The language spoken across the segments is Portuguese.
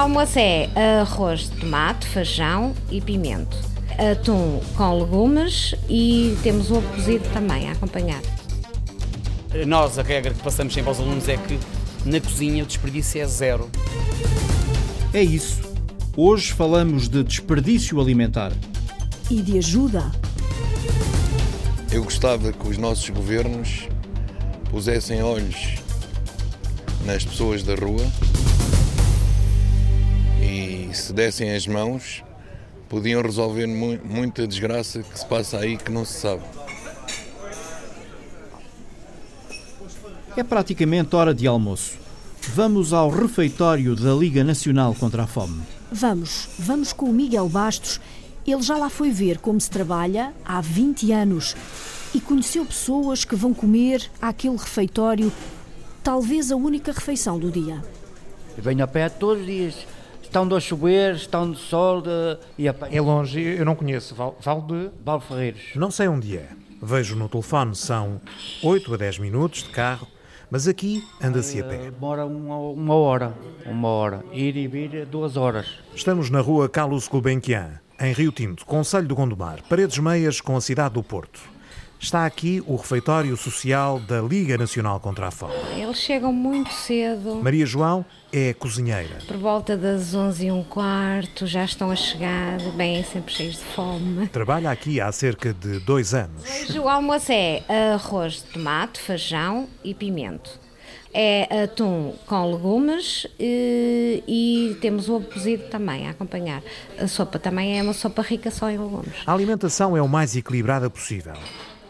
almoço é arroz de tomate, feijão e pimento. Atum com legumes e temos ovo cozido também a acompanhar. Nós, a regra que passamos sempre aos alunos é que na cozinha o desperdício é zero. É isso. Hoje falamos de desperdício alimentar. E de ajuda. Eu gostava que os nossos governos pusessem olhos nas pessoas da rua e se dessem as mãos podiam resolver mu muita desgraça que se passa aí que não se sabe. É praticamente hora de almoço. Vamos ao refeitório da Liga Nacional contra a Fome. Vamos, vamos com o Miguel Bastos. Ele já lá foi ver como se trabalha há 20 anos e conheceu pessoas que vão comer àquele refeitório, talvez a única refeição do dia. Eu venho a pé todos os dias. Estão de chover, estão de sol de... e a pé. É longe, eu não conheço. Val, Val de. Val Ferreiros. Não sei onde é. Vejo no telefone, são 8 a 10 minutos de carro, mas aqui anda-se a pé. Demora uma, uma hora, uma hora. Ir e vir duas horas. Estamos na rua Carlos Gulbenkian, em Rio Tinto, Conselho do Gondomar, paredes meias com a cidade do Porto. Está aqui o refeitório social da Liga Nacional contra a Fome. Eles chegam muito cedo. Maria João é cozinheira. Por volta das 11 e um quarto já estão a chegar, bem sempre cheios de fome. Trabalha aqui há cerca de dois anos. Hoje o almoço é arroz de tomate, feijão e pimento. É atum com legumes e, e temos o ovo cozido também a acompanhar. A sopa também é uma sopa rica só em legumes. A alimentação é o mais equilibrada possível.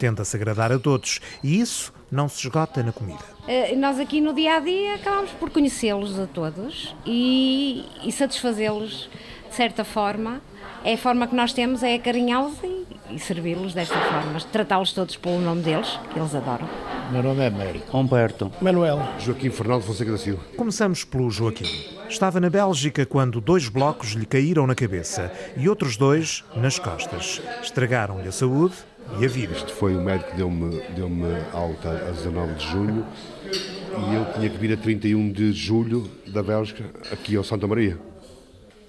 Tenta-se agradar a todos e isso não se esgota na comida. Uh, nós aqui no dia a dia acabamos por conhecê-los a todos e, e satisfazê-los de certa forma. É a forma que nós temos é acarinhá-los e, e servi-los desta forma, tratá-los todos pelo nome deles, que eles adoram. Meu nome é Américo. Humberto. Manuel. Joaquim Fernando Fonseca da Silva. Começamos pelo Joaquim. Estava na Bélgica quando dois blocos lhe caíram na cabeça e outros dois nas costas. Estragaram-lhe a saúde e a. Este foi o médico que deu-me deu alta a 19 de junho e eu tinha que vir a 31 de julho da Bélgica aqui ao Santa Maria.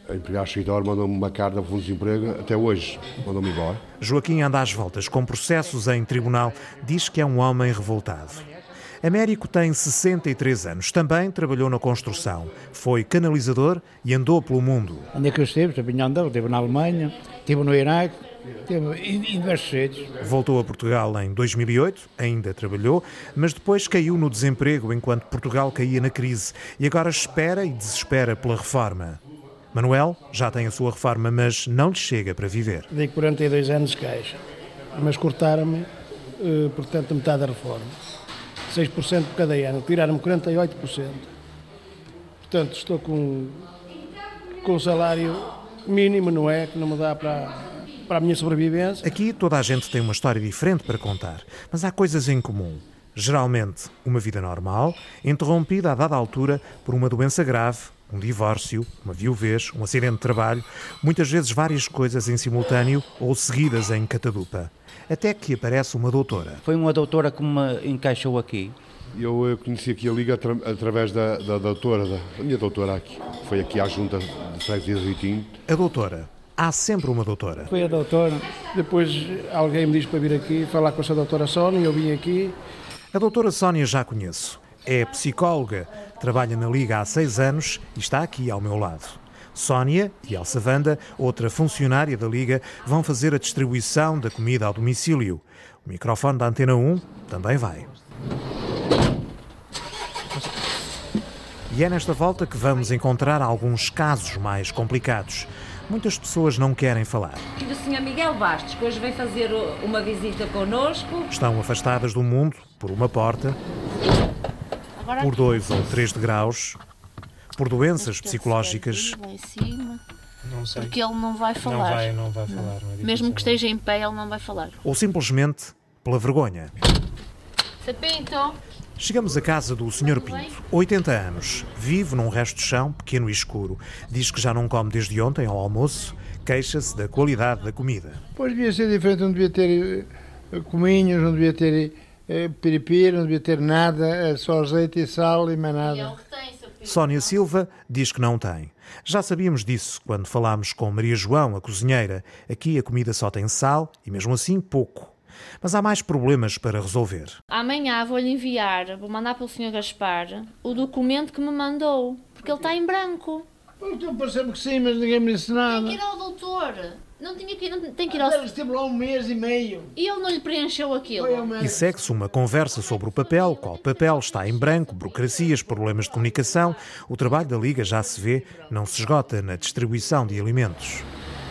A empregada escritório mandou-me uma carta de fundo de desemprego até hoje, mandou-me embora. Joaquim anda às voltas com processos em tribunal, diz que é um homem revoltado. Américo tem 63 anos, também trabalhou na construção, foi canalizador e andou pelo mundo. Onde é que eu estive? Estive em Andorra, estive na Alemanha, estive no Iraque, em diversos sítios. Voltou a Portugal em 2008, ainda trabalhou, mas depois caiu no desemprego enquanto Portugal caía na crise e agora espera e desespera pela reforma. Manuel já tem a sua reforma, mas não lhe chega para viver. Dei 42 anos de caixa, mas cortaram-me, eh, portanto, metade da reforma. 6% por cada ano, tiraram-me 48%. Portanto, estou com, com um salário mínimo, não é? Que não me dá para, para a minha sobrevivência. Aqui toda a gente tem uma história diferente para contar, mas há coisas em comum. Geralmente, uma vida normal, interrompida a dada altura por uma doença grave, um divórcio, uma viuvez, um acidente de trabalho, muitas vezes várias coisas em simultâneo ou seguidas em catadupa. Até que aparece uma doutora. Foi uma doutora que me encaixou aqui. Eu, eu conheci aqui a Liga atra através da, da doutora, da, da, minha doutora aqui. Foi aqui à junta de freguesia de Ritinho. A doutora. Há sempre uma doutora. Foi a doutora. Depois alguém me disse para vir aqui falar com essa doutora Sónia e eu vim aqui. A doutora Sónia já conheço. É psicóloga, trabalha na Liga há seis anos e está aqui ao meu lado. Sónia e Elsa Vanda, outra funcionária da Liga, vão fazer a distribuição da comida ao domicílio. O microfone da Antena 1 também vai. E é nesta volta que vamos encontrar alguns casos mais complicados. Muitas pessoas não querem falar. E do Sr. Miguel Bastos, que hoje vem fazer uma visita connosco. Estão afastadas do mundo por uma porta, por dois ou três degraus, por doenças psicológicas. Não sei. Porque ele não vai falar. Não vai, não vai falar. Não. Mesmo que esteja em pé, ele não vai falar. Ou simplesmente pela vergonha. Sapinto. Chegamos à casa do Sr. Pinto, 80 anos, vive num resto de chão pequeno e escuro. Diz que já não come desde ontem ao almoço, queixa-se da qualidade da comida. Pois devia ser diferente, não devia ter eh, cominhos, não devia ter eh, piripiri, não devia ter nada, só azeite e sal e mais nada. E é o que tem, Sónia Silva diz que não tem. Já sabíamos disso quando falámos com Maria João, a cozinheira. Aqui a comida só tem sal e, mesmo assim, pouco. Mas há mais problemas para resolver. Amanhã vou-lhe enviar, vou mandar para o Sr. Gaspar, o documento que me mandou, porque ele está em branco. Então parece-me que sim, mas ninguém me disse nada. Tem que ir ao doutor. Não tinha que ir, não, tem que ir ao... Ele esteve lá um mês e meio. E ele não lhe preencheu aquilo. E segue-se uma conversa sobre o papel, qual papel está em branco, burocracias, problemas de comunicação. O trabalho da Liga, já se vê, não se esgota na distribuição de alimentos.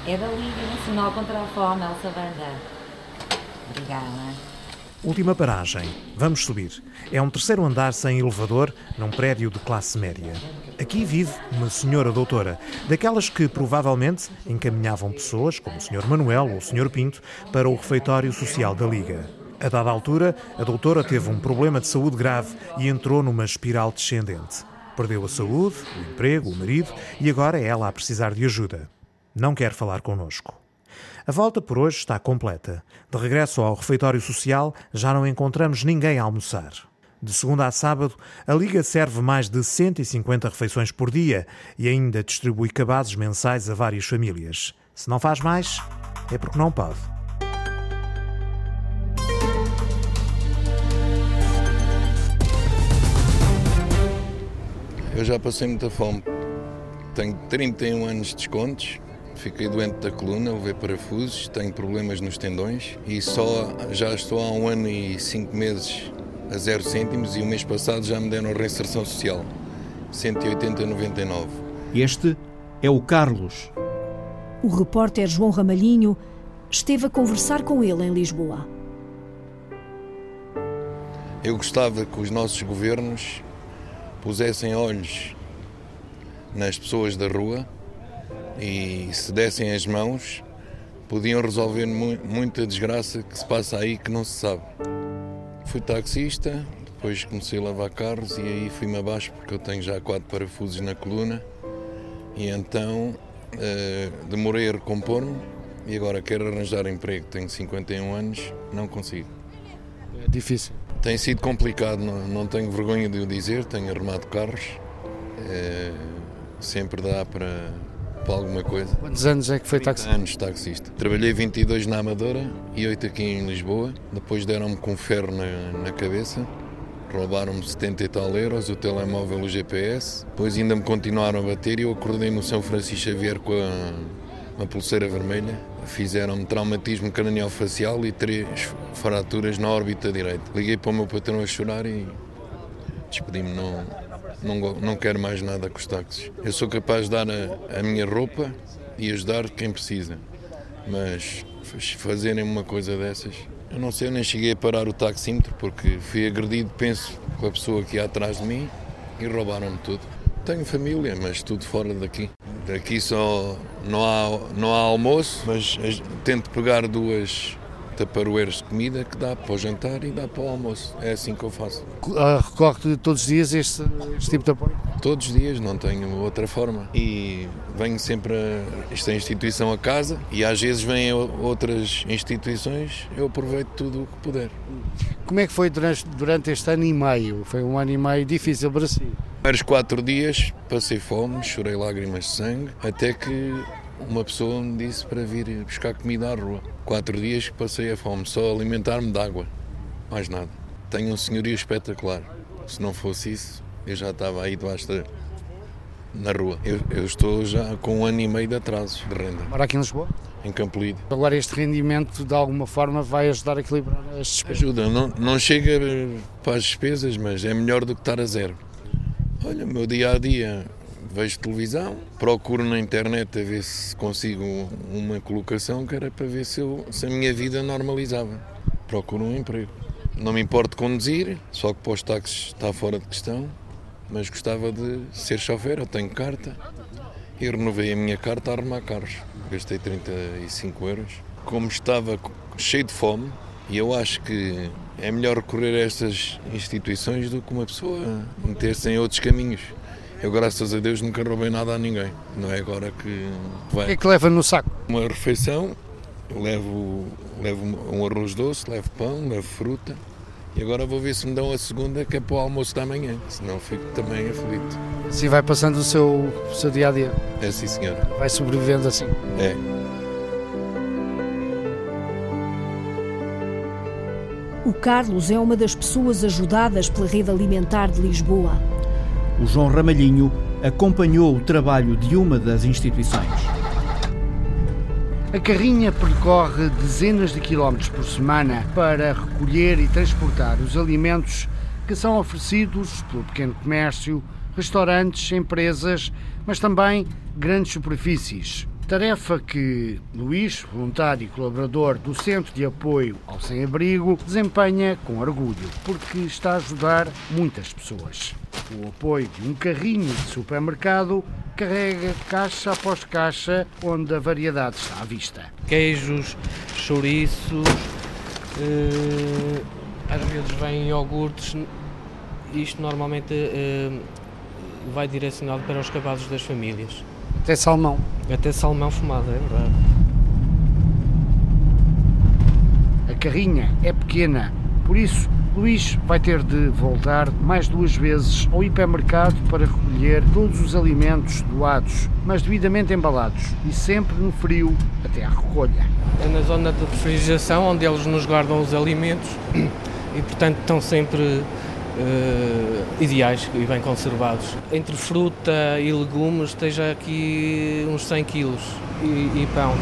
É da Liga Nacional contra a Fome, Elsa Banda. Obrigada. Última paragem. Vamos subir. É um terceiro andar sem elevador, num prédio de classe média. Aqui vive uma senhora doutora, daquelas que provavelmente encaminhavam pessoas, como o Sr. Manuel ou o Sr. Pinto, para o refeitório social da Liga. A dada altura, a doutora teve um problema de saúde grave e entrou numa espiral descendente. Perdeu a saúde, o emprego, o marido e agora é ela a precisar de ajuda. Não quer falar connosco. A volta por hoje está completa. De regresso ao refeitório social, já não encontramos ninguém a almoçar. De segunda a sábado, a Liga serve mais de 150 refeições por dia e ainda distribui cabazes mensais a várias famílias. Se não faz mais, é porque não pode. Eu já passei muita fome. Tenho 31 anos de descontos Fiquei doente da coluna, levei parafusos, tenho problemas nos tendões e só já estou há um ano e cinco meses a zero cêntimos e o mês passado já me deram a reinserção social, 180,99. Este é o Carlos. O repórter João Ramalhinho esteve a conversar com ele em Lisboa. Eu gostava que os nossos governos pusessem olhos nas pessoas da rua e se dessem as mãos podiam resolver mu muita desgraça que se passa aí que não se sabe. Fui taxista, depois comecei a lavar carros e aí fui-me abaixo porque eu tenho já quatro parafusos na coluna e então uh, demorei a recompor-me e agora quero arranjar emprego. Tenho 51 anos, não consigo. É difícil. Tem sido complicado, não, não tenho vergonha de o dizer, tenho arrumado carros. Uh, sempre dá para para alguma coisa. Quantos anos é que foi taxista? anos taxista. Trabalhei 22 na Amadora e 8 aqui em Lisboa. Depois deram-me com ferro na, na cabeça. Roubaram-me 70 e tal euros, o telemóvel, o GPS. Depois ainda me continuaram a bater e eu acordei no São Francisco Xavier com a, uma pulseira vermelha. Fizeram-me traumatismo facial e três fraturas na órbita direita. Liguei para o meu patrão a chorar e despedi-me. Não, não, não quero mais nada com os táxis. Eu sou capaz de dar a, a minha roupa e ajudar quem precisa, mas fazerem uma coisa dessas, eu não sei, eu nem cheguei a parar o taxímetro porque fui agredido, penso, com a pessoa ia atrás de mim e roubaram-me tudo. Tenho família, mas tudo fora daqui. Daqui só não há, não há almoço, mas tento pegar duas taparoeiros de comida que dá para o jantar e dá para o almoço. É assim que eu faço. Ah, recorre todos os dias este, este tipo de apoio? Todos os dias, não tenho outra forma. E venho sempre a esta instituição a casa e às vezes vêm outras instituições, eu aproveito tudo o que puder. Como é que foi durante, durante este ano e meio? Foi um ano e meio difícil para si? Primeiros quatro dias passei fome, chorei lágrimas de sangue, até que uma pessoa me disse para vir buscar comida à rua. Quatro dias que passei a fome, só alimentar-me de água, mais nada. Tenho um senhorio espetacular. Se não fosse isso, eu já estava aí debaixo da, na rua. Eu, eu, estou já com um ano e meio de atraso de renda. Mora aqui em Lisboa? Em Campolide. Agora este rendimento de alguma forma vai ajudar a equilibrar as despesas? Ajuda, não, não chega para as despesas, mas é melhor do que estar a zero. Olha, o meu dia a dia vejo televisão, procuro na internet a ver se consigo uma colocação que era para ver se, eu, se a minha vida normalizava. Procuro um emprego. Não me importo conduzir, só que para os táxis está fora de questão, mas gostava de ser chofer, eu tenho carta e renovei a minha carta a arrumar carros. Gastei 35 euros. Como estava cheio de fome, e eu acho que é melhor recorrer a estas instituições do que uma pessoa meter-se em outros caminhos. Eu, graças a Deus, nunca roubei nada a ninguém. Não é agora que vai. O que é que leva no saco? Uma refeição, levo, levo um arroz doce, levo pão, levo fruta E agora vou ver se me dão a segunda, que é para o almoço da manhã, senão fico também aflito. Assim vai passando o seu, o seu dia a dia. É sim, senhor. Vai sobrevivendo assim. É. O Carlos é uma das pessoas ajudadas pela rede alimentar de Lisboa. O João Ramalhinho acompanhou o trabalho de uma das instituições. A carrinha percorre dezenas de quilómetros por semana para recolher e transportar os alimentos que são oferecidos pelo pequeno comércio, restaurantes, empresas, mas também grandes superfícies. Tarefa que Luís, voluntário e colaborador do Centro de Apoio ao Sem-Abrigo, desempenha com orgulho, porque está a ajudar muitas pessoas. O apoio de um carrinho de supermercado carrega caixa após caixa, onde a variedade está à vista. Queijos, chouriços, eh, às vezes vêm iogurtes. Isto normalmente eh, vai direcionado para os cabazes das famílias. Até salmão. Até salmão fumado, é verdade. A carrinha é pequena, por isso Luís vai ter de voltar mais duas vezes ao hipermercado para recolher todos os alimentos doados, mas devidamente embalados e sempre no frio até à recolha. É na zona de refrigeração onde eles nos guardam os alimentos e, portanto, estão sempre Uh, ideais e bem conservados. Entre fruta e legumes esteja aqui uns 100 quilos e, e pão.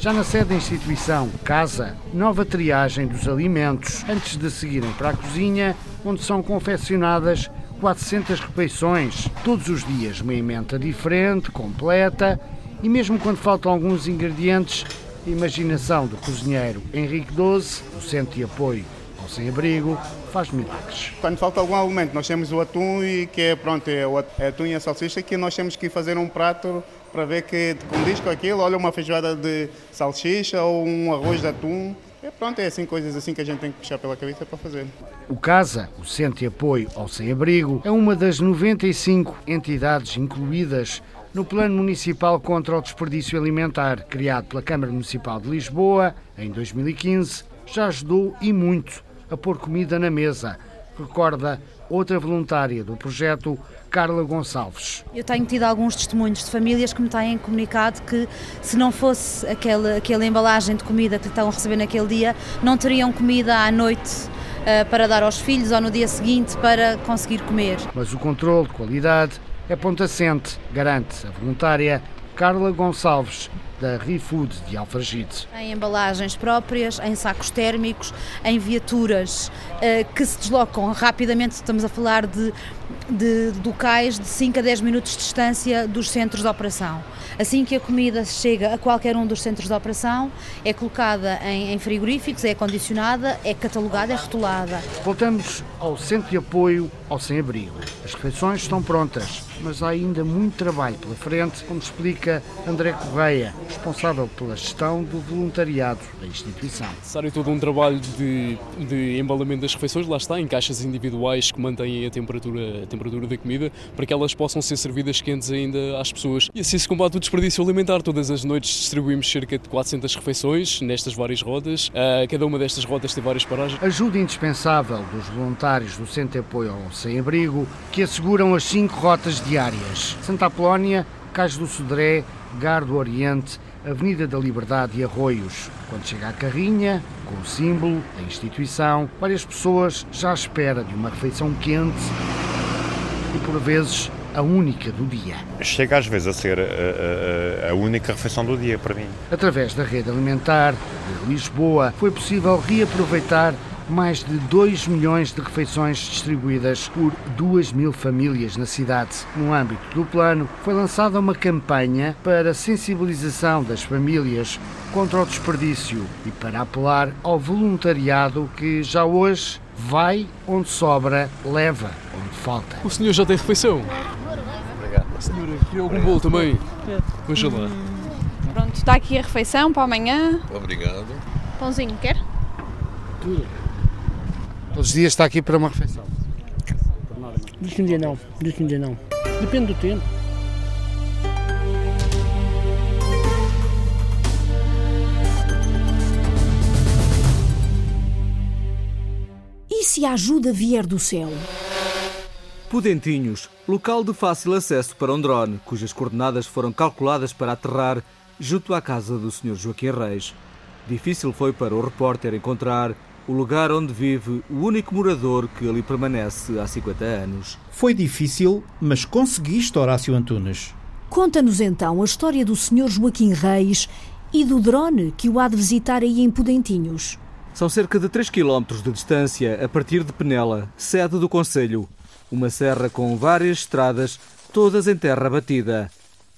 Já na sede da instituição Casa, nova triagem dos alimentos antes de seguirem para a cozinha, onde são confeccionadas 400 refeições, todos os dias uma emenda diferente, completa, e mesmo quando faltam alguns ingredientes, imaginação do cozinheiro Henrique XII, Centro de Apoio ao Sem-Abrigo, faz milagres. Quando falta algum alimento, nós temos o atum, e que é, pronto, é o atum e a salsicha, que nós temos que fazer um prato para ver que condiz com aquilo, olha uma feijoada de salsicha ou um arroz de atum. É, pronto, é assim coisas assim que a gente tem que puxar pela cabeça para fazer. O CASA, o Centro de Apoio ao Sem-Abrigo, é uma das 95 entidades incluídas no Plano Municipal contra o Desperdício Alimentar, criado pela Câmara Municipal de Lisboa em 2015, já ajudou e muito a pôr comida na mesa. Recorda outra voluntária do projeto, Carla Gonçalves. Eu tenho tido alguns testemunhos de famílias que me têm comunicado que se não fosse aquela, aquela embalagem de comida que estão a receber naquele dia, não teriam comida à noite uh, para dar aos filhos ou no dia seguinte para conseguir comer. Mas o controle de qualidade é ponto assente, garante a voluntária Carla Gonçalves, da ReFood de Alfragide. Em embalagens próprias, em sacos térmicos, em viaturas uh, que se deslocam rapidamente, estamos a falar de, de, de locais de 5 a 10 minutos de distância dos centros de operação. Assim que a comida chega a qualquer um dos centros de operação, é colocada em, em frigoríficos, é condicionada, é catalogada, é rotulada. Voltamos ao Centro de Apoio ao Sem-Abrigo. As refeições estão prontas, mas há ainda muito trabalho pela frente, como explica André Correia, responsável pela gestão do voluntariado da instituição. Necessário todo um trabalho de, de embalamento das refeições, lá está, em caixas individuais que mantêm a temperatura, a temperatura da comida, para que elas possam ser servidas quentes ainda às pessoas. E assim se combate o desperdício alimentar. Todas as noites distribuímos cerca de 400 refeições nestas várias rodas. Uh, cada uma destas rodas tem várias paragens. Ajuda indispensável dos voluntários do Centro de Apoio ao Sem-Abrigo, que asseguram as cinco rotas diárias. Santa Apolónia, Cais do Sodré, Gar do Oriente, Avenida da Liberdade e Arroios. Quando chega a carrinha, com o símbolo, a instituição, várias pessoas já à espera de uma refeição quente e, por vezes, a única do dia. Chega às vezes a ser a, a, a, única refeição do dia para mim. Através da rede alimentar de Lisboa, foi possível reaproveitar mais de 2 milhões de refeições distribuídas por 2 mil famílias na cidade. No âmbito do plano, foi lançada uma campanha para sensibilização das famílias contra o desperdício e para apelar ao voluntariado que já hoje vai onde sobra, leva onde falta. O senhor já tem refeição? Obrigado. Senhora, queria algum bolo também? Veja lá. Pronto, está aqui a refeição para amanhã. Obrigado. Pãozinho, quer? Tudo. Todos os dias está aqui para uma refeição? Diz que um dia não, diz que um dia não. Depende do tempo. E se a ajuda vier do céu? Pudentinhos, local de fácil acesso para um drone, cujas coordenadas foram calculadas para aterrar junto à casa do Sr. Joaquim Reis. Difícil foi para o repórter encontrar o lugar onde vive o único morador que ali permanece há 50 anos. Foi difícil, mas conseguiste, Horácio Antunes. Conta-nos então a história do Sr. Joaquim Reis e do drone que o há de visitar aí em Pudentinhos. São cerca de 3 km de distância a partir de Penela, sede do Conselho. Uma serra com várias estradas, todas em terra batida.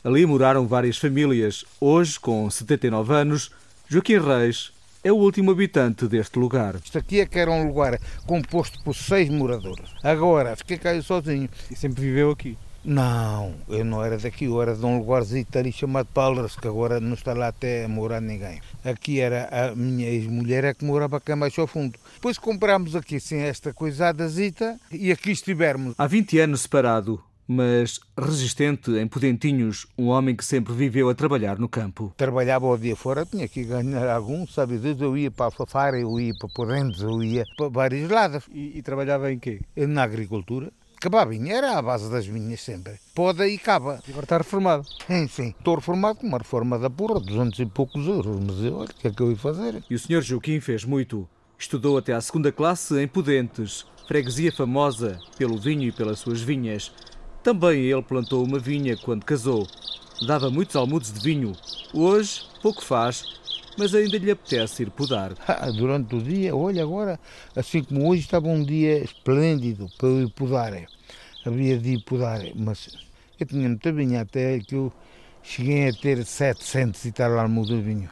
Ali moraram várias famílias. Hoje, com 79 anos, Joaquim Reis é o último habitante deste lugar. Isto aqui é que era um lugar composto por seis moradores. Agora fiquei eu sozinho. E sempre viveu aqui? Não, eu não era daqui, eu era de um lugarzinho ali chamado Palras, que agora não está lá até a morar ninguém. Aqui era a minha ex-mulher é que morava cá mais ao fundo. Depois comprámos aqui assim esta coisadazita e aqui estivermos. Há 20 anos separado, mas resistente em Pudentinhos, um homem que sempre viveu a trabalhar no campo. Trabalhava o dia fora, tinha que ganhar algum, sabe Deus, eu ia para a Fafara, eu ia para Porrendes, eu ia para vários lados. E, e trabalhava em quê? Na agricultura. Cababinha era a base das minhas sempre. Poda e cava. E agora está reformado? Sim, sim. Estou reformado com uma reforma da porra, 200 e poucos euros. Mas eu, olha, o que é que eu ia fazer? E o senhor Joaquim fez muito. Estudou até à segunda classe em Pudentes, freguesia famosa pelo vinho e pelas suas vinhas. Também ele plantou uma vinha quando casou. Dava muitos almudos de vinho. Hoje, pouco faz, mas ainda lhe apetece ir podar. Ah, durante o dia, olha agora, assim como hoje estava um dia esplêndido para eu ir podar. Havia de ir podar, mas eu tinha muita vinha até que eu cheguei a ter 700 e tal almudos de vinho.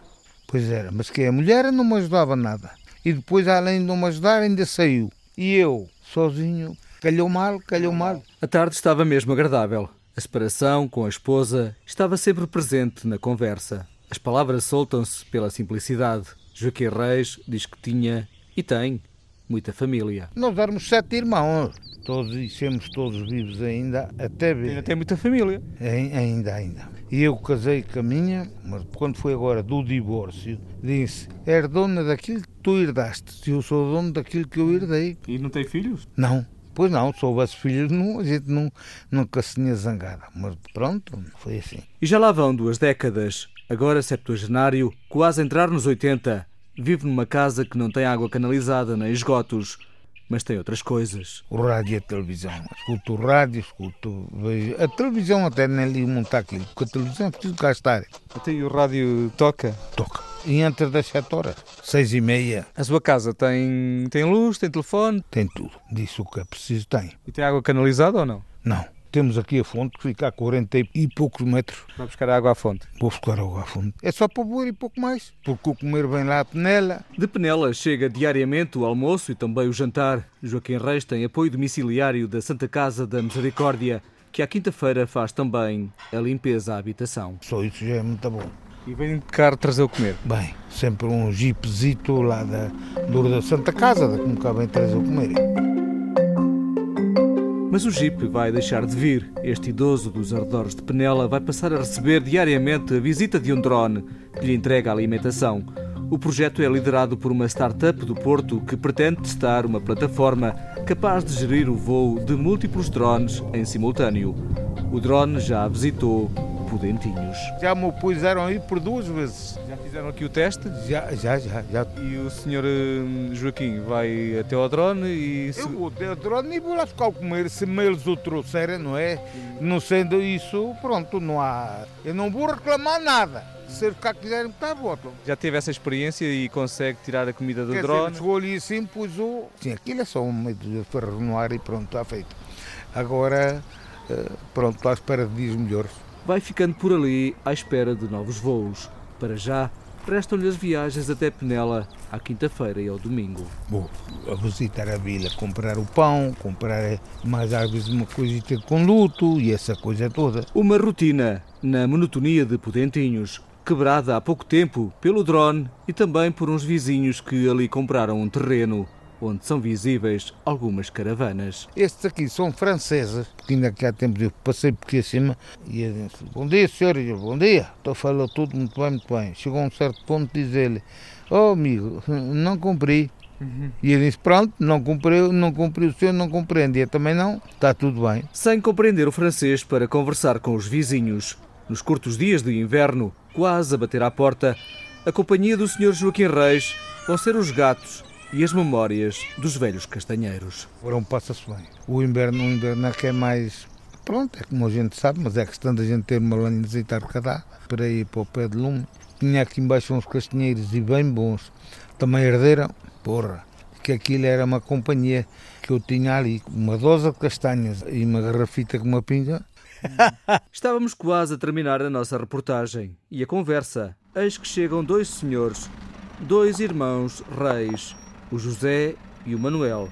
Pois era, mas que a mulher não me ajudava nada. E depois, além de não me ajudar, ainda saiu. E eu, sozinho, calhou mal, calhou mal. A tarde estava mesmo agradável. A separação com a esposa estava sempre presente na conversa. As palavras soltam-se pela simplicidade. Joaquim Reis diz que tinha e tem muita família. Nós éramos sete irmãos, todos e somos todos vivos ainda, até ver. Ainda tem muita família. Ainda, ainda. E eu casei com a minha, mas quando foi agora do divórcio, disse: és dona daquilo que tu herdaste, eu sou dono daquilo que eu herdei. E não tem filhos? Não. Pois não, se houvesse filhos, não, a gente não, nunca se tinha zangado. Mas pronto, foi assim. E já lá vão duas décadas. Agora, septuagenário, quase a entrar nos 80, vive numa casa que não tem água canalizada nem esgotos, mas tem outras coisas. O rádio e a televisão. Escuto o rádio, escuto. Vejo. A televisão até nem li montar aquilo, porque a televisão é preciso cá estar. Até o rádio toca? Toca. E entre das 7 horas, 6 e meia. A sua casa tem, tem luz, tem telefone? Tem tudo. Disso o que é preciso tem. E tem água canalizada ou não? Não. Temos aqui a fonte que fica a 40 e poucos metros. Vai buscar água à fonte? Vou buscar água à fonte. É só para beber e pouco mais, porque o comer vem lá a Penela. De Penela chega diariamente o almoço e também o jantar. Joaquim Reis tem apoio domiciliário da Santa Casa da Misericórdia, que à quinta-feira faz também a limpeza à habitação. Só isso já é muito bom. E vem de carro trazer o comer? Bem, sempre um jeepzito lá da, do da Santa Casa, da como cá vem trazer o comer. Mas o Jeep vai deixar de vir. Este idoso dos arredores de Penela vai passar a receber diariamente a visita de um drone que lhe entrega a alimentação. O projeto é liderado por uma startup do Porto que pretende testar uma plataforma capaz de gerir o voo de múltiplos drones em simultâneo. O drone já visitou Pudentinhos. Já me puseram aí por duas vezes. Já fizeram aqui o teste? Já, já, já. já. E o senhor hum, Joaquim vai até ao drone e... Eu vou até ao drone e vou lá ficar a comer, se me eles o trouxerem, não é? Não sendo isso, pronto, não há... Eu não vou reclamar nada. Se eles cá quiserem, está votam. Já teve essa experiência e consegue tirar a comida do Quer drone? Chegou ali assim, pus o... Sim, aquilo é só um meio de ferro no ar e pronto, está feito. Agora, eh, pronto, estou à espera de dias melhores. Vai ficando por ali à espera de novos voos. Para já, restam-lhe as viagens até Penela, à quinta-feira e ao domingo. Vou a visitar a vila, comprar o pão, comprar mais às vezes uma coisita com luto e essa coisa toda. Uma rotina na monotonia de Pudentinhos, quebrada há pouco tempo pelo drone e também por uns vizinhos que ali compraram um terreno onde são visíveis algumas caravanas. Estes aqui são franceses, porque ainda há tempos eu passei por aqui acima e eu disse, bom dia senhor, e eu, bom dia, a falar tudo muito bem, muito bem. Chegou a um certo ponto de dizer-lhe, oh amigo, não cumpri, Uhum. E ele disse: Pronto, não cumpriu, não cumpriu o senhor, não compreende. E eu também não, está tudo bem. Sem compreender o francês para conversar com os vizinhos. Nos curtos dias de inverno, quase a bater à porta, a companhia do Sr. Joaquim Reis vão ser os gatos e as memórias dos velhos castanheiros. Verão passa-se bem. O inverno, o inverno é que é mais. Pronto, é como a gente sabe, mas é questão da gente ter uma lenhazita arrecadada para ir para o pé de lume. Tinha aqui embaixo uns castanheiros e bem bons. Também herderam, porra, que aquilo era uma companhia que eu tinha ali, uma dose de castanhas e uma garrafita com uma pinga. Estávamos quase a terminar a nossa reportagem e a conversa. Eis que chegam dois senhores, dois irmãos reis, o José e o Manuel.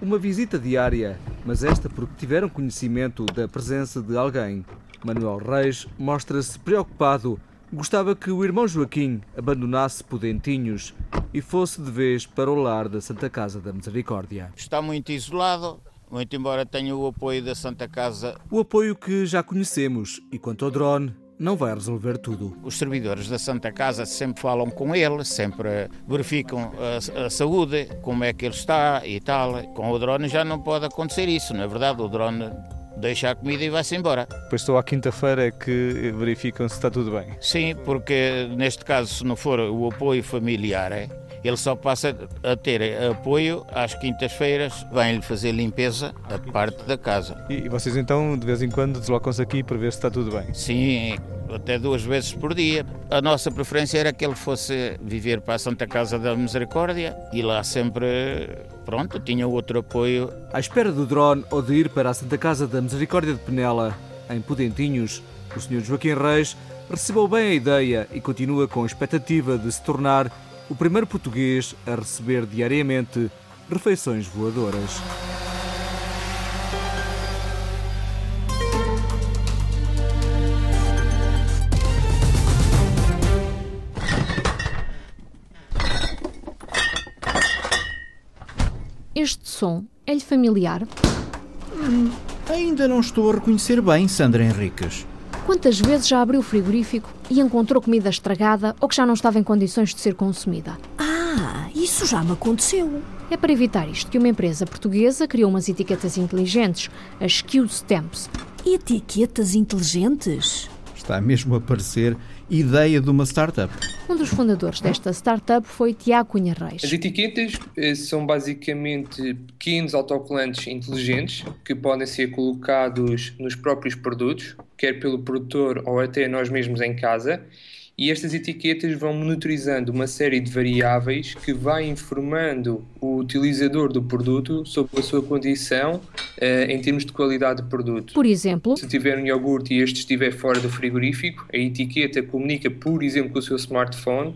Uma visita diária, mas esta porque tiveram conhecimento da presença de alguém. Manuel Reis mostra-se preocupado. Gostava que o irmão Joaquim abandonasse Pudentinhos e fosse de vez para o lar da Santa Casa da Misericórdia. Está muito isolado, muito embora tenha o apoio da Santa Casa. O apoio que já conhecemos e quanto ao drone, não vai resolver tudo. Os servidores da Santa Casa sempre falam com ele, sempre verificam a, a, saúde, como é que ele está e tal. Com o drone já não pode acontecer isso, não é verdade? O drone deixa a comida e vai-se embora. Depois estou à quinta-feira que verificam se está tudo bem. Sim, porque neste caso, se não for o apoio familiar, é, ele só passa a ter apoio às quintas-feiras, vem-lhe fazer limpeza da parte da casa. E vocês então, de vez em quando, deslocam-se aqui para ver se está tudo bem? Sim, até duas vezes por dia. A nossa preferência era que ele fosse viver para a Santa Casa da Misericórdia e lá sempre, pronto, tinha outro apoio. À espera do drone ou de ir para a Santa Casa da Misericórdia de Penela, em Pudentinhos, o Sr. Joaquim Reis recebeu bem a ideia e continua com a expectativa de se tornar o primeiro português a receber diariamente refeições voadoras. Este som é-lhe familiar? Hum, ainda não estou a reconhecer bem, Sandra Henriques. Quantas vezes já abriu o frigorífico e encontrou comida estragada ou que já não estava em condições de ser consumida? Ah, isso já me aconteceu. É para evitar isto que uma empresa portuguesa criou umas etiquetas inteligentes, as Q-Stamps. Etiquetas inteligentes? Está mesmo a parecer ideia de uma startup. Um dos fundadores desta startup foi Tiago Cunha Reis. As etiquetas eh, são basicamente pequenos autocolantes inteligentes que podem ser colocados nos próprios produtos, quer pelo produtor ou até nós mesmos em casa, e estas etiquetas vão monitorizando uma série de variáveis que vai informando o utilizador do produto sobre a sua condição uh, em termos de qualidade de produto. Por exemplo, se tiver um iogurte e este estiver fora do frigorífico, a etiqueta comunica, por exemplo, com o seu smartphone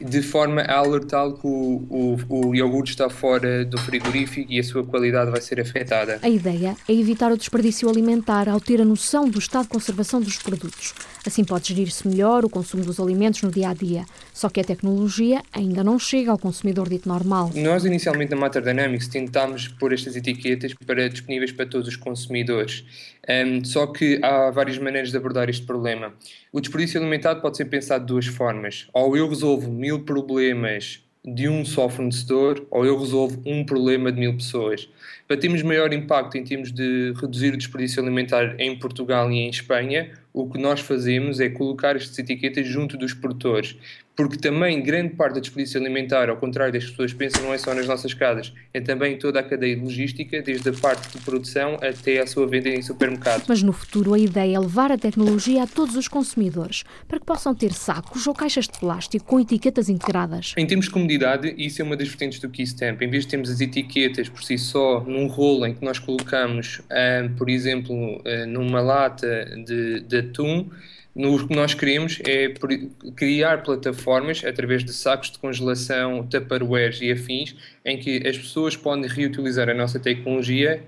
de forma a alertá-lo que o, o, o iogurte está fora do frigorífico e a sua qualidade vai ser afetada. A ideia é evitar o desperdício alimentar ao ter a noção do estado de conservação dos produtos. Assim pode gerir-se melhor o consumo dos alimentos no dia a dia. Só que a tecnologia ainda não chega ao consumidor dito normal. Nós, inicialmente na Matter Dynamics, tentámos pôr estas etiquetas para, disponíveis para todos os consumidores. Um, só que há várias maneiras de abordar este problema. O desperdício alimentar pode ser pensado de duas formas. Ou eu resolvo mil problemas de um só fornecedor, ou eu resolvo um problema de mil pessoas. Para termos maior impacto em termos de reduzir o desperdício alimentar em Portugal e em Espanha, o que nós fazemos é colocar estas etiquetas junto dos produtores, porque também grande parte da desperdício alimentar, ao contrário das pessoas pensam, não é só nas nossas casas, é também toda a cadeia logística, desde a parte de produção até a sua venda em supermercados. Mas no futuro a ideia é levar a tecnologia a todos os consumidores, para que possam ter sacos ou caixas de plástico com etiquetas integradas. Em termos de comodidade, isso é uma das vertentes do Keystamp. Em vez de termos as etiquetas por si só num rolo em que nós colocamos, ah, por exemplo, ah, numa lata de, de atum, o que nós queremos é criar plataformas através de sacos de congelação, tupperwares e afins, em que as pessoas podem reutilizar a nossa tecnologia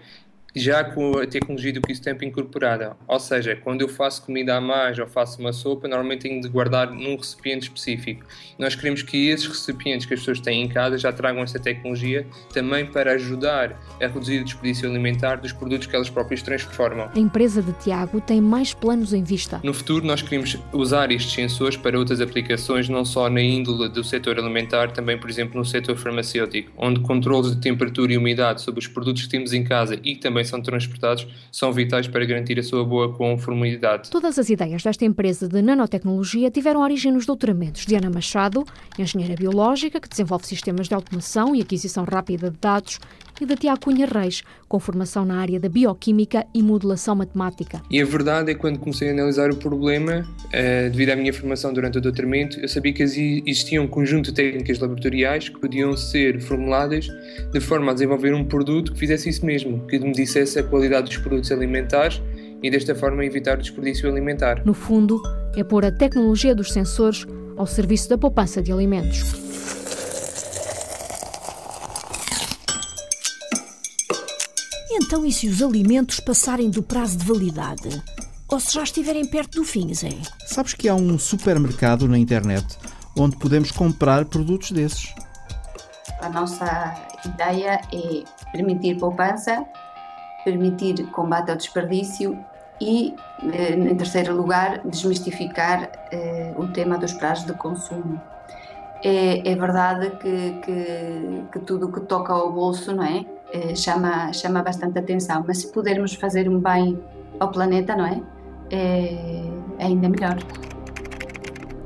já com a tecnologia do Tempo incorporada. Ou seja, quando eu faço comida a mais ou faço uma sopa, normalmente tenho de guardar num recipiente específico. Nós queremos que esses recipientes que as pessoas têm em casa já tragam essa tecnologia também para ajudar a reduzir o desperdício alimentar dos produtos que elas próprias transformam. A empresa de Tiago tem mais planos em vista. No futuro, nós queremos usar estes sensores para outras aplicações, não só na índole do setor alimentar, também, por exemplo, no setor farmacêutico, onde controles de temperatura e umidade sobre os produtos que temos em casa e que também são transportados são vitais para garantir a sua boa conformidade. Todas as ideias desta empresa de nanotecnologia tiveram origem nos doutoramentos de Ana Machado, engenheira biológica que desenvolve sistemas de automação e aquisição rápida de dados, e da Tiago Cunha Reis, com formação na área da bioquímica e modelação matemática. E a verdade é que quando comecei a analisar o problema, eh, devido à minha formação durante o doutoramento, eu sabia que existia um conjunto de técnicas laboratoriais que podiam ser formuladas de forma a desenvolver um produto que fizesse isso mesmo, que me dissesse a qualidade dos produtos alimentares e desta forma evitar o desperdício alimentar. No fundo, é pôr a tecnologia dos sensores ao serviço da poupança de alimentos. Então, e se os alimentos passarem do prazo de validade? Ou se já estiverem perto do fim, Zé? Sabes que há um supermercado na internet onde podemos comprar produtos desses. A nossa ideia é permitir poupança, permitir combate ao desperdício e, eh, em terceiro lugar, desmistificar eh, o tema dos prazos de consumo. É, é verdade que, que, que tudo o que toca ao bolso, não é? Eh, chama, chama bastante atenção. Mas se pudermos fazer um bem ao planeta, não é? É, é ainda melhor.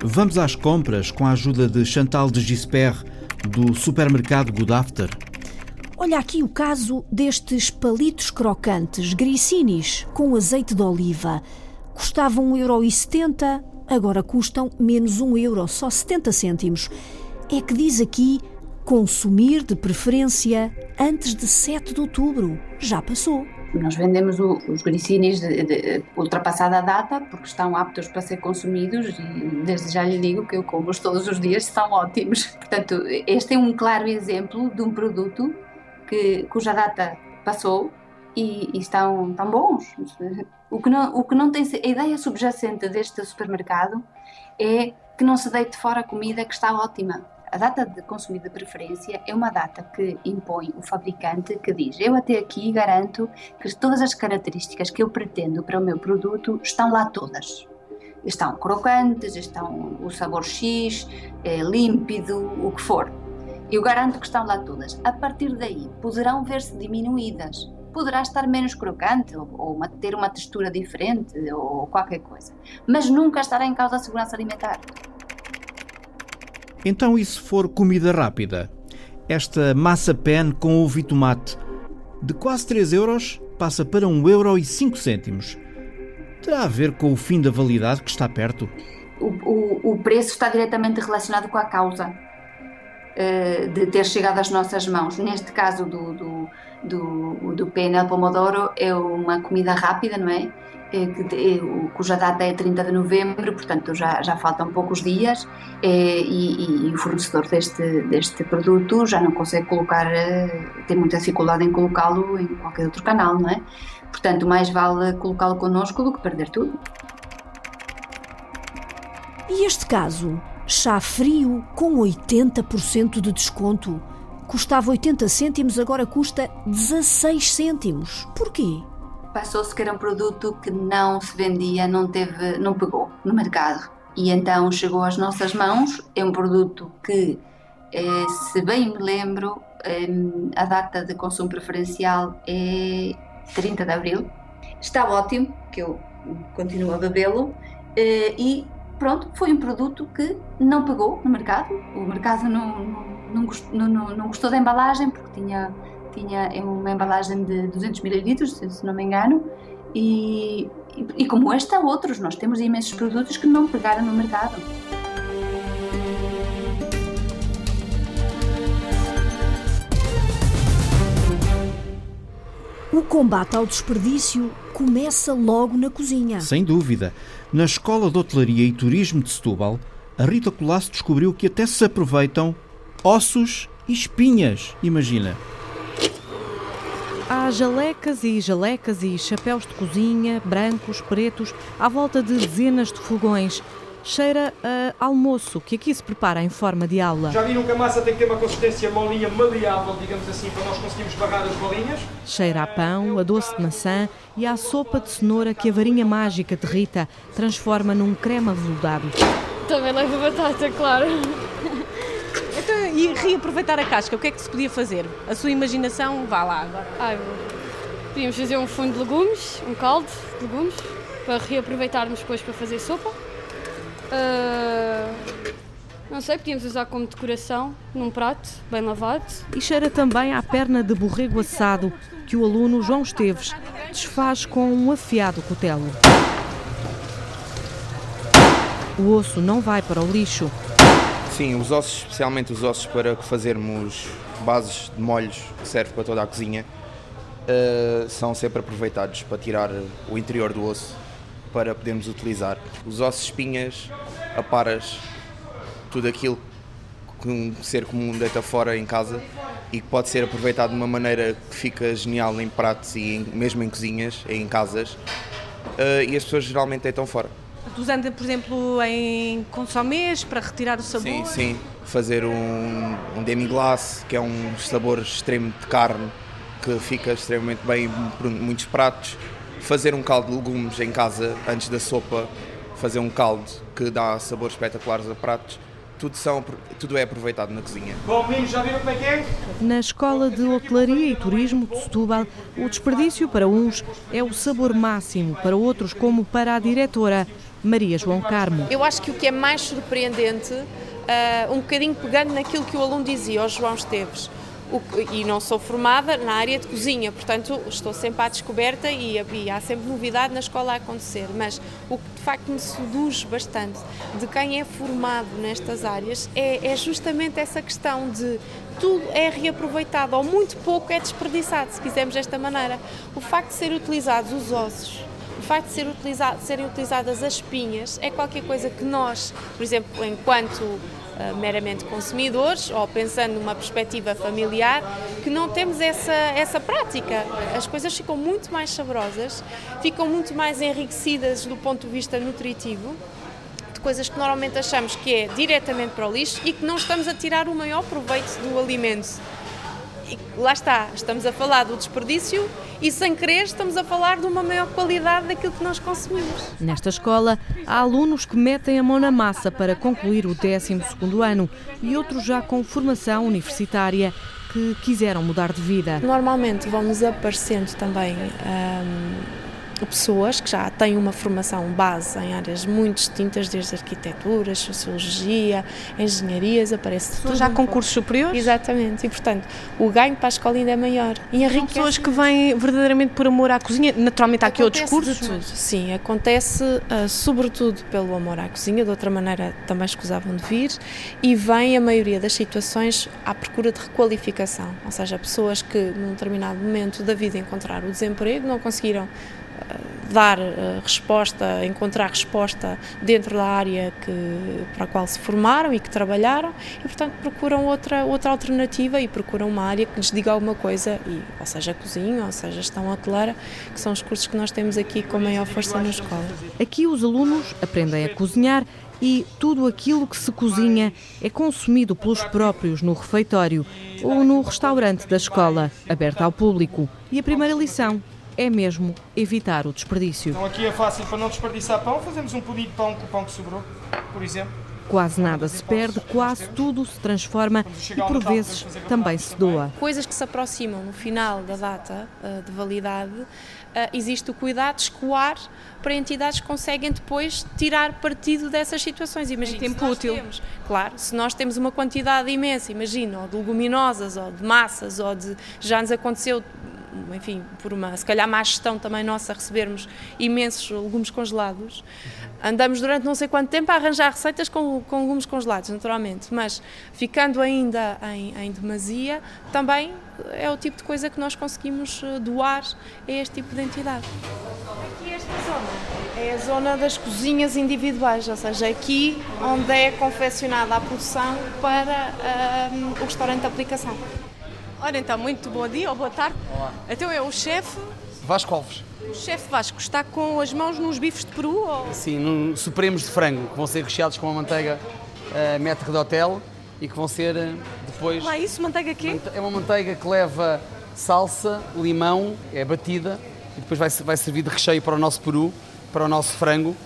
Vamos às compras com a ajuda de Chantal de Gispert, do supermercado Good After. Olha aqui o caso destes palitos crocantes gricinis com azeite de oliva. Custavam 1,70€, agora custam menos 1 euro, só 70 cêntimos. É que diz aqui consumir de preferência antes de 7 de outubro. Já passou. Nós vendemos o, os gricinis de, de, ultrapassada a data porque estão aptos para ser consumidos e desde já lhe digo que eu como-os todos os dias, são ótimos. Portanto, este é um claro exemplo de um produto que, cuja data passou e, e estão tão bons. O que, não, o que não tem. A ideia subjacente deste supermercado é que não se deite fora a comida que está ótima a data de consumo de preferência é uma data que impõe o fabricante que diz: Eu até aqui garanto que todas as características que eu pretendo para o meu produto estão lá todas. Estão crocantes, estão o sabor X, é, límpido, o que for. Eu garanto que estão lá todas. A partir daí, poderão ver-se diminuídas. Poderá estar menos crocante ou, ou uma, ter uma textura diferente ou qualquer coisa. Mas nunca estará em causa a segurança alimentar. Então, e se for comida rápida? Esta massa pen com ovo e tomate, de quase 3 euros, passa para 1 euro e 5 cêntimos. Terá a ver com o fim da validade que está perto? O, o, o preço está diretamente relacionado com a causa uh, de ter chegado às nossas mãos. Neste caso do, do, do, do Pomodoro, é uma comida rápida, não é? É, é, cuja data é 30 de novembro, portanto já, já faltam poucos dias é, e, e, o fornecedor deste, deste produto já não consegue colocar, tem muita dificuldade em colocá-lo em qualquer outro canal, não é? Portanto, mais vale colocá-lo connosco do que perder tudo. E este caso, chá frio com 80% de desconto, custava 80 cêntimos, agora custa 16 cêntimos. Porquê? Passou-se que era um produto que não se vendia, não teve, não pegou no mercado. E então chegou às nossas mãos. É um produto que, eh, se bem me lembro, eh, a data de consumo preferencial é 30 de abril. Está ótimo, que eu continuo a bebê-lo. Eh, e pronto, foi um produto que não pegou no mercado. O mercado não, não, não, não, não gostou da embalagem porque tinha tinha uma embalagem de 200 ml, se não me engano, e, e, como este há outros, nós temos imensos produtos que não pegaram no mercado. O combate ao desperdício começa logo na cozinha. Sem dúvida. Na Escola de Hotelaria e Turismo de Setúbal, a Rita Colasso descobriu que até se aproveitam ossos e espinhas. Imagina. Há jalecas e jalecas e chapéus de cozinha, brancos, pretos, à volta de dezenas de fogões. Cheira a almoço, que aqui se prepara em forma de aula. Já viram que a massa tem que ter uma consistência molinha, maleável, digamos assim, para nós conseguirmos barrar as bolinhas? Cheira a pão, a doce de maçã e à sopa de cenoura que a varinha mágica de Rita transforma num creme aveludado. Também leva batata, claro. E reaproveitar a casca, o que é que se podia fazer? A sua imaginação, vá lá agora. Ai, podíamos fazer um fundo de legumes, um caldo de legumes, para reaproveitarmos depois para fazer sopa. Uh, não sei, podíamos usar como decoração num prato bem lavado. E cheira também à perna de borrego assado que o aluno João Esteves desfaz com um afiado cutelo. O osso não vai para o lixo. Sim, os ossos, especialmente os ossos para fazermos bases de molhos que serve para toda a cozinha, uh, são sempre aproveitados para tirar o interior do osso para podermos utilizar. Os ossos, espinhas, aparas, tudo aquilo que um ser comum deita fora em casa e que pode ser aproveitado de uma maneira que fica genial em pratos e em, mesmo em cozinhas, em casas, uh, e as pessoas geralmente deitam fora. Usando, por exemplo, em consomés para retirar o sabor? Sim, sim. Fazer um, um demi-glace, que é um sabor extremo de carne, que fica extremamente bem por muitos pratos. Fazer um caldo de legumes em casa antes da sopa, fazer um caldo que dá sabores espetaculares a pratos tudo, são, tudo é aproveitado na cozinha. Bom, meninos, já viram como é que é? Na Escola de Hotelaria e Turismo de Setúbal, o desperdício para uns é o sabor máximo, para outros, como para a diretora Maria João Carmo. Eu acho que o que é mais surpreendente, uh, um bocadinho pegando naquilo que o aluno dizia, ao João Esteves, o, e não sou formada na área de cozinha, portanto estou sempre à descoberta e, e, há sempre novidade na escola a acontecer, mas o que de facto me seduz bastante de quem é formado nestas áreas é, é justamente essa questão de tudo é reaproveitado ou muito pouco é desperdiçado, se quisermos desta maneira. O facto de ser utilizados os ossos, o facto de ser utilizado, serem utilizadas as espinhas é qualquer coisa que nós, por exemplo, enquanto uh, meramente consumidores ou pensando numa perspectiva familiar, que não temos essa, essa prática. As coisas ficam muito mais saborosas, ficam muito mais enriquecidas do ponto de vista nutritivo de coisas que normalmente achamos que é diretamente para o lixo e que não estamos a tirar o maior proveito do alimento. E lá está, estamos a falar do desperdício e sem querer estamos a falar de uma maior qualidade daquilo que nós consumimos. Nesta escola há alunos que metem a mão na massa para concluir o 12 ano e outros já com formação universitária que quiseram mudar de vida. Normalmente vão-nos aparecendo também hum, pessoas que já têm uma formação base em áreas muito distintas, desde arquitetura, sociologia, engenharias, aparece tudo. Já com cursos superiores? Exatamente, e portanto o ganho para a escola ainda é maior. E São pessoas que vêm verdadeiramente por amor à cozinha, naturalmente há aqui acontece outros cursos? Sim, acontece uh, sobretudo pelo amor à cozinha, de outra maneira também escusavam de vir, e vem a maioria das situações à procura de requalificação, ou seja, pessoas que num determinado momento da vida encontraram o desemprego, não conseguiram dar uh, resposta, encontrar resposta dentro da área que, para a qual se formaram e que trabalharam e, portanto, procuram outra, outra alternativa e procuram uma área que lhes diga alguma coisa, e, ou seja, cozinha, ou seja, gestão hoteleira, que são os cursos que nós temos aqui com maior força na escola. Aqui os alunos aprendem a cozinhar e tudo aquilo que se cozinha é consumido pelos próprios no refeitório ou no restaurante da escola, aberto ao público. E a primeira lição é mesmo evitar o desperdício. Então aqui é fácil para não desperdiçar pão, fazemos um pudim de pão com o pão que sobrou, por exemplo. Quase nada se perde, quase tudo se transforma e por vezes também se doa. Coisas que se aproximam no final da data uh, de validade, uh, existe o cuidado de escoar para entidades que conseguem depois tirar partido dessas situações. Imagina, tempo útil. Temos, claro, se nós temos uma quantidade imensa, imagina, ou de leguminosas, ou de massas, ou de. Já nos aconteceu enfim, por uma, se calhar má gestão também nossa, recebermos imensos legumes congelados. Andamos durante não sei quanto tempo a arranjar receitas com, com legumes congelados, naturalmente, mas ficando ainda em, em demasia, também é o tipo de coisa que nós conseguimos eh, doar a este tipo de entidade. Aqui esta zona é a zona das cozinhas individuais, ou seja, aqui onde é confeccionada a produção para um, eh, o restaurante de aplicação. Ora então, muito bom dia ou boa tarde. Olá. Então é o chefe. Vasco Alves. O chefe Vasco está com as mãos nos bifes de peru? Ou... Sim, no supremos de frango, que vão ser recheados com uma manteiga uh, maître d'hôtel e que vão ser uh, depois... Lá isso, manteiga quê? É uma manteiga que leva salsa, limão, é batida e depois vai, vai servir de recheio para o nosso peru, para o nosso frango,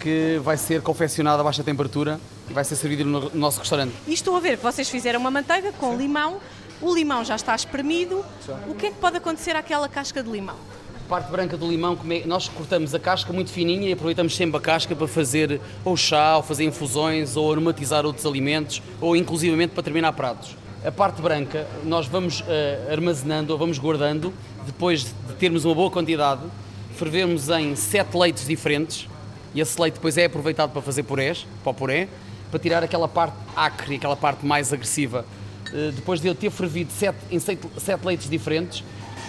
que vai ser confeccionado a baixa temperatura e vai ser servido no, no nosso restaurante. E estou a ver que vocês fizeram uma manteiga com Sim. limão, o limão já está espremido. O que é que pode acontecer àquela casca de limão? A parte branca do limão, nós cortamos a casca muito fininha e aproveitamos sempre a casca para fazer ou chá, ou fazer infusões, ou aromatizar outros alimentos, ou inclusivamente para terminar pratos. A parte branca nós vamos uh, armazenando ou vamos guardando, depois de termos uma boa quantidade, fervemos em sete leites diferentes, e esse leite depois é aproveitado para fazer purés, para o puré, para tirar aquela parte acre, aquela parte mais agressiva. Uh, depois de eu ter fervido sete, em sete, sete leites diferentes,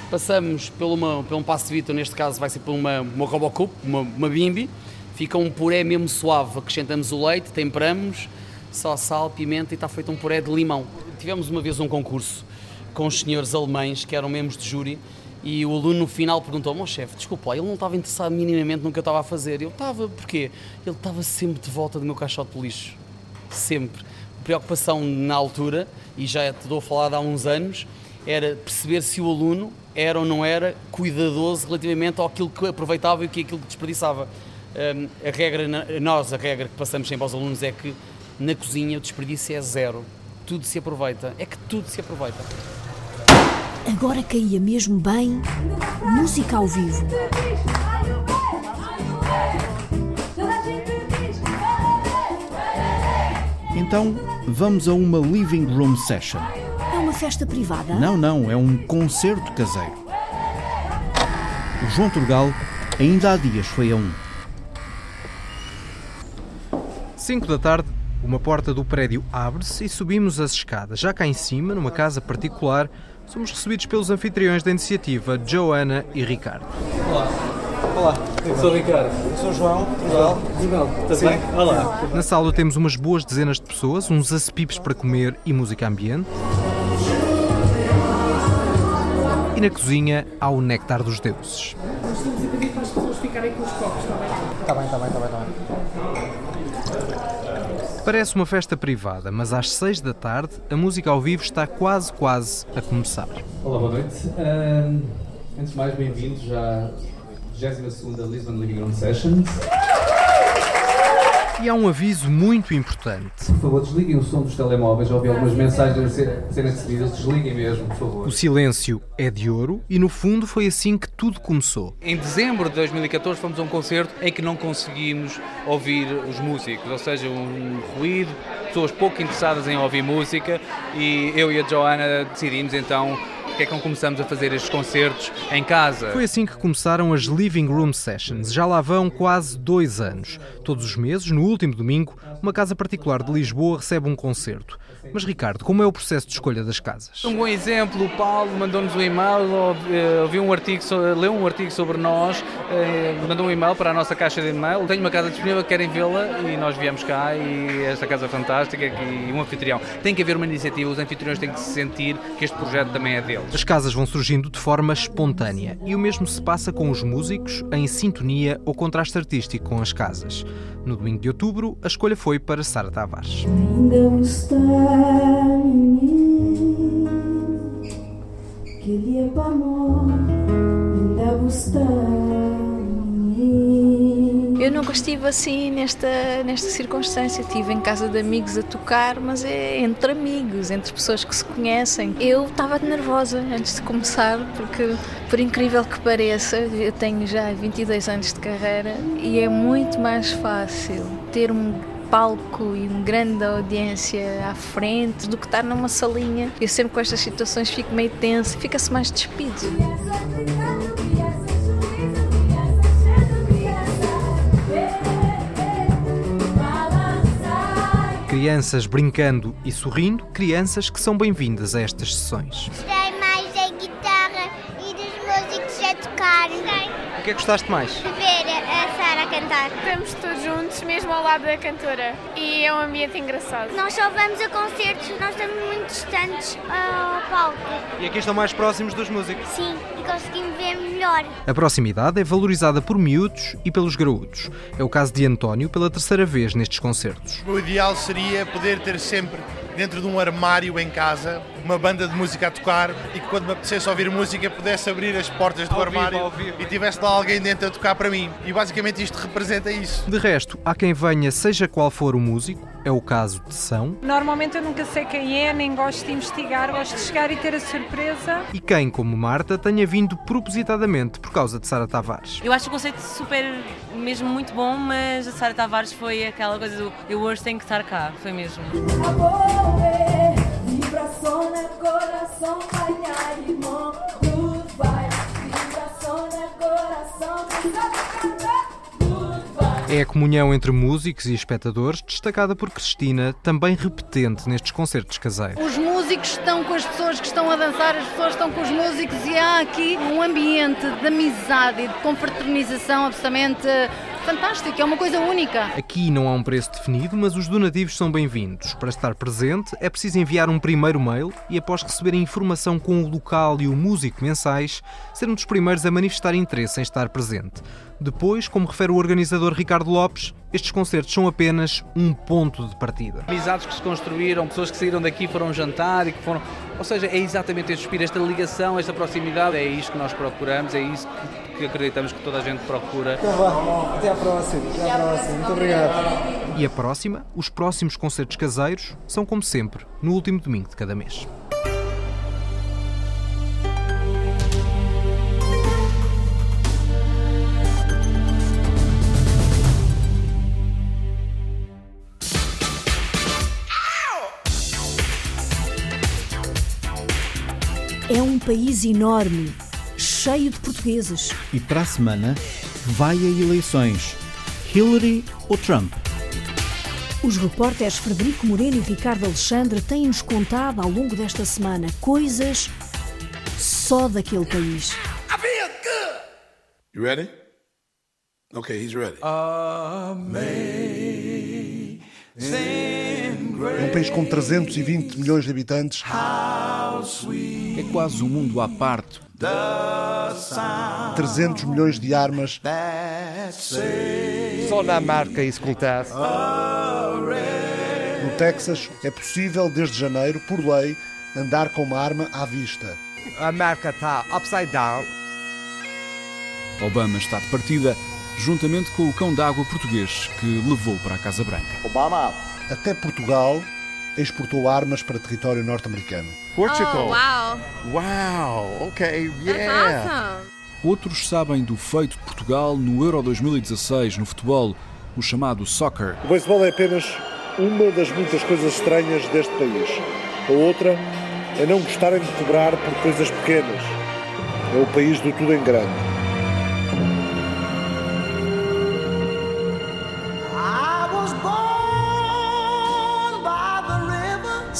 passamos por, uma, um passo de neste caso vai ser por uma, uma Robocup, uma, uma bimbi, fica um puré mesmo suave, acrescentamos o leite, temperamos, só sal, pimenta e está feito um puré de limão. Tivemos uma vez um concurso com os senhores alemães, que eram membros de júri, e o aluno no final perguntou-me, oh, chefe, desculpa, ele não estava interessado minimamente no que eu estava a fazer. Eu estava, porquê? Ele estava sempre de volta do meu caixote de lixo. Sempre. Preocupação na altura, e já te dou a falar há uns anos, era perceber se o aluno era ou não era cuidadoso relativamente àquilo que aproveitava e aquilo que desperdiçava. Um, a regra, nós, a regra que passamos sempre aos alunos é que na cozinha o desperdício é zero. Tudo se aproveita. É que tudo se aproveita. Agora caía mesmo bem música ao vivo. Então vamos a uma living room session uma festa privada? Não, não, é um concerto caseiro. O João Turgal ainda há dias foi a um. 5 da tarde, uma porta do prédio abre-se e subimos as escadas. Já cá em cima, numa casa particular, somos recebidos pelos anfitriões da iniciativa, Joana e Ricardo. Olá. Olá, eu sou o Ricardo. Eu sou o João, Portugal. Portugal, estás bem? Olá. Na sala temos umas boas dezenas de pessoas, uns acipipes para comer e música ambiente. E na cozinha há o néctar dos deuses. Nós estamos a pedir para as pessoas ficarem com os copos, está bem? Está bem, está bem, está bem. Tá Parece uma festa privada, mas às seis da tarde a música ao vivo está quase, quase a começar. Olá, boa noite. Uh, antes de mais, bem-vindos à 22ª Lisbon Living Room Sessions. E há um aviso muito importante. Por favor, desliguem o som dos telemóveis. Já ouvi algumas mensagens a serem recebidas. Desliguem mesmo, por favor. O silêncio é de ouro e, no fundo, foi assim que tudo começou. Em dezembro de 2014 fomos a um concerto em que não conseguimos ouvir os músicos, ou seja, um ruído, pessoas pouco interessadas em ouvir música e eu e a Joana decidimos então é que começamos a fazer estes concertos em casa? Foi assim que começaram as Living Room Sessions. Já lá vão quase dois anos. Todos os meses, no último domingo, uma casa particular de Lisboa recebe um concerto. Mas, Ricardo, como é o processo de escolha das casas? Um bom exemplo, o Paulo mandou-nos um e-mail, eh, ouviu um artigo, leu um artigo sobre nós, eh, mandou um e-mail para a nossa caixa de e-mail. Tenho uma casa disponível, querem vê-la? E nós viemos cá e esta casa é fantástica e um anfitrião. Tem que haver uma iniciativa, os anfitriões têm que se sentir que este projeto também é deles. As casas vão surgindo de forma espontânea e o mesmo se passa com os músicos em sintonia ou contraste artístico com as casas. No domingo de outubro, a escolha foi para Sara Tavares. Ainda está que para ainda está eu nunca estive assim nesta, nesta circunstância. Estive em casa de amigos a tocar, mas é entre amigos, entre pessoas que se conhecem. Eu estava nervosa antes de começar, porque, por incrível que pareça, eu tenho já 22 anos de carreira e é muito mais fácil ter um palco e uma grande audiência à frente do que estar numa salinha. Eu sempre com estas situações fico meio tensa, fica-se mais despido. Crianças brincando e sorrindo, crianças que são bem-vindas a estas sessões. Gostei mais da guitarra e dos músicos a tocar. O que é que gostaste mais? De ver a Sara cantar. Estamos todos juntos, mesmo ao lado da cantora, e é um ambiente engraçado. Nós só vamos a concertos, nós estamos muito distantes ao palco. E aqui estão mais próximos dos músicos. Sim, e conseguimos ver melhor. A proximidade é valorizada por miúdos e pelos graúdos. É o caso de António pela terceira vez nestes concertos. O ideal seria poder ter sempre dentro de um armário em casa uma banda de música a tocar e que quando me apetecesse ouvir música pudesse abrir as portas do Ao armário vivo, vivo. e tivesse lá alguém dentro a tocar para mim. E basicamente isto representa isso. De resto, há quem venha seja qual for o músico, é o caso de São, Normalmente eu nunca sei quem é, nem gosto de investigar, gosto de chegar e ter a surpresa. e quem, como Marta, tenha vindo propositadamente por causa de Sara Tavares. Eu acho o conceito super, mesmo muito bom, mas a Sara Tavares foi aquela coisa do eu hoje tenho que estar cá, foi mesmo. No coração, vai. Vibração no coração, É a comunhão entre músicos e espectadores, destacada por Cristina, também repetente nestes concertos caseiros. Os músicos estão com as pessoas que estão a dançar, as pessoas estão com os músicos e há aqui um ambiente de amizade e de confraternização absolutamente fantástico, é uma coisa única. Aqui não há um preço definido, mas os donativos são bem-vindos. Para estar presente, é preciso enviar um primeiro mail e, após receber a informação com o local e o músico mensais, ser um dos primeiros a manifestar interesse em estar presente. Depois, como refere o organizador Ricardo Lopes, estes concertos são apenas um ponto de partida. Amizades que se construíram, pessoas que saíram daqui foram jantar e que foram. Ou seja, é exatamente este espírito, esta ligação, esta proximidade. É isto que nós procuramos, é isso que acreditamos que toda a gente procura. Até à próxima. Até à próxima. Muito obrigado. E a próxima, os próximos concertos caseiros, são como sempre, no último domingo de cada mês. País enorme, cheio de portugueses. E para a semana vai a eleições. Hillary ou Trump? Os repórteres Frederico Moreno e Ricardo Alexandre têm-nos contado ao longo desta semana coisas só daquele país. You ready? Okay, he's ready. É um país com 320 milhões de habitantes. É quase um mundo à parte. 300 milhões de armas. Só na marca isso acontece. No Texas é possível, desde janeiro, por lei, andar com uma arma à vista. A marca está upside down. Obama está de partida, juntamente com o cão d'água português que levou para a Casa Branca. Obama. Até Portugal exportou armas para território norte-americano. Portugal. Oh, wow. Wow, ok, That's yeah. awesome. Outros sabem do feito de Portugal no Euro 2016 no futebol, o chamado soccer. O beisebol é apenas uma das muitas coisas estranhas deste país. A outra é não gostarem de cobrar por coisas pequenas. É o país do tudo em grande.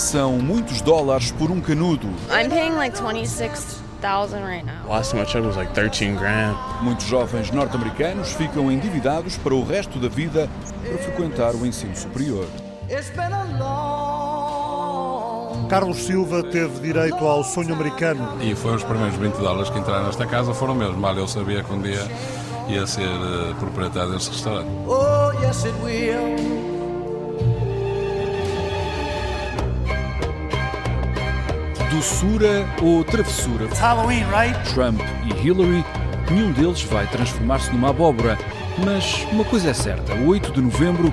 São muitos dólares por um canudo. I'm paying like 26,000 right now. Last time I checked was like 13 grand. Muitos jovens norte-americanos ficam endividados para o resto da vida para frequentar o ensino superior. Carlos Silva teve direito ao sonho americano. E foi os primeiros 20 dólares que entraram nesta casa, foram mesmo. Mal eu sabia que um dia ia ser eh, proprietário deste restaurante. Oh, yes it will. Doçura ou travessura? Halloween, right? Trump e Hillary, nenhum deles vai transformar-se numa abóbora. Mas uma coisa é certa: 8 de novembro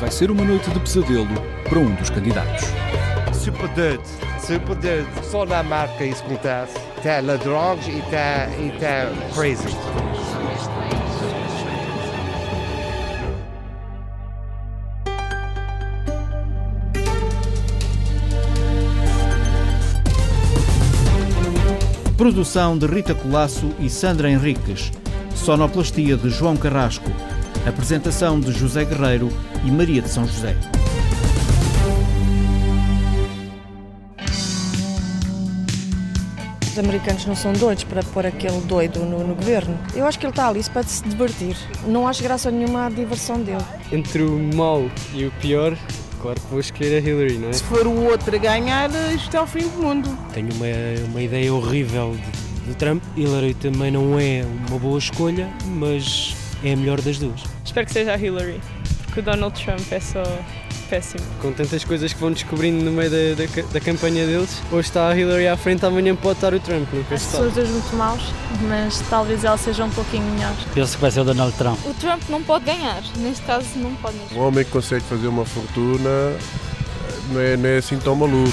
vai ser uma noite de pesadelo para um dos candidatos. Super dude, super dude. Só na marca isso acontece. Está ladrões e está e tá crazy. Produção de Rita Colasso e Sandra Henriques. Sonoplastia de João Carrasco. Apresentação de José Guerreiro e Maria de São José. os americanos não são doidos para pôr aquele doido no, no governo. Eu acho que ele está ali para se divertir. Não acho graça nenhuma à diversão dele. Entre o mau e o pior, claro que vou escolher a Hillary, não é? Se for o outro a ganhar, isto é o fim do mundo. Tenho uma, uma ideia horrível de, de Trump. Hillary também não é uma boa escolha, mas é a melhor das duas. Espero que seja a Hillary, porque o Donald Trump é só péssimo. Com tantas coisas que vão descobrindo no meio da, da, da campanha deles, hoje está a Hillary à frente, amanhã pode estar o Trump, nunca sabe. os dois muito maus, mas talvez ela seja um pouquinho melhor. Penso que vai ser o Donald Trump. O Trump não pode ganhar, neste caso não pode mesmo. Um homem que consegue fazer uma fortuna não é, não é assim tão maluco.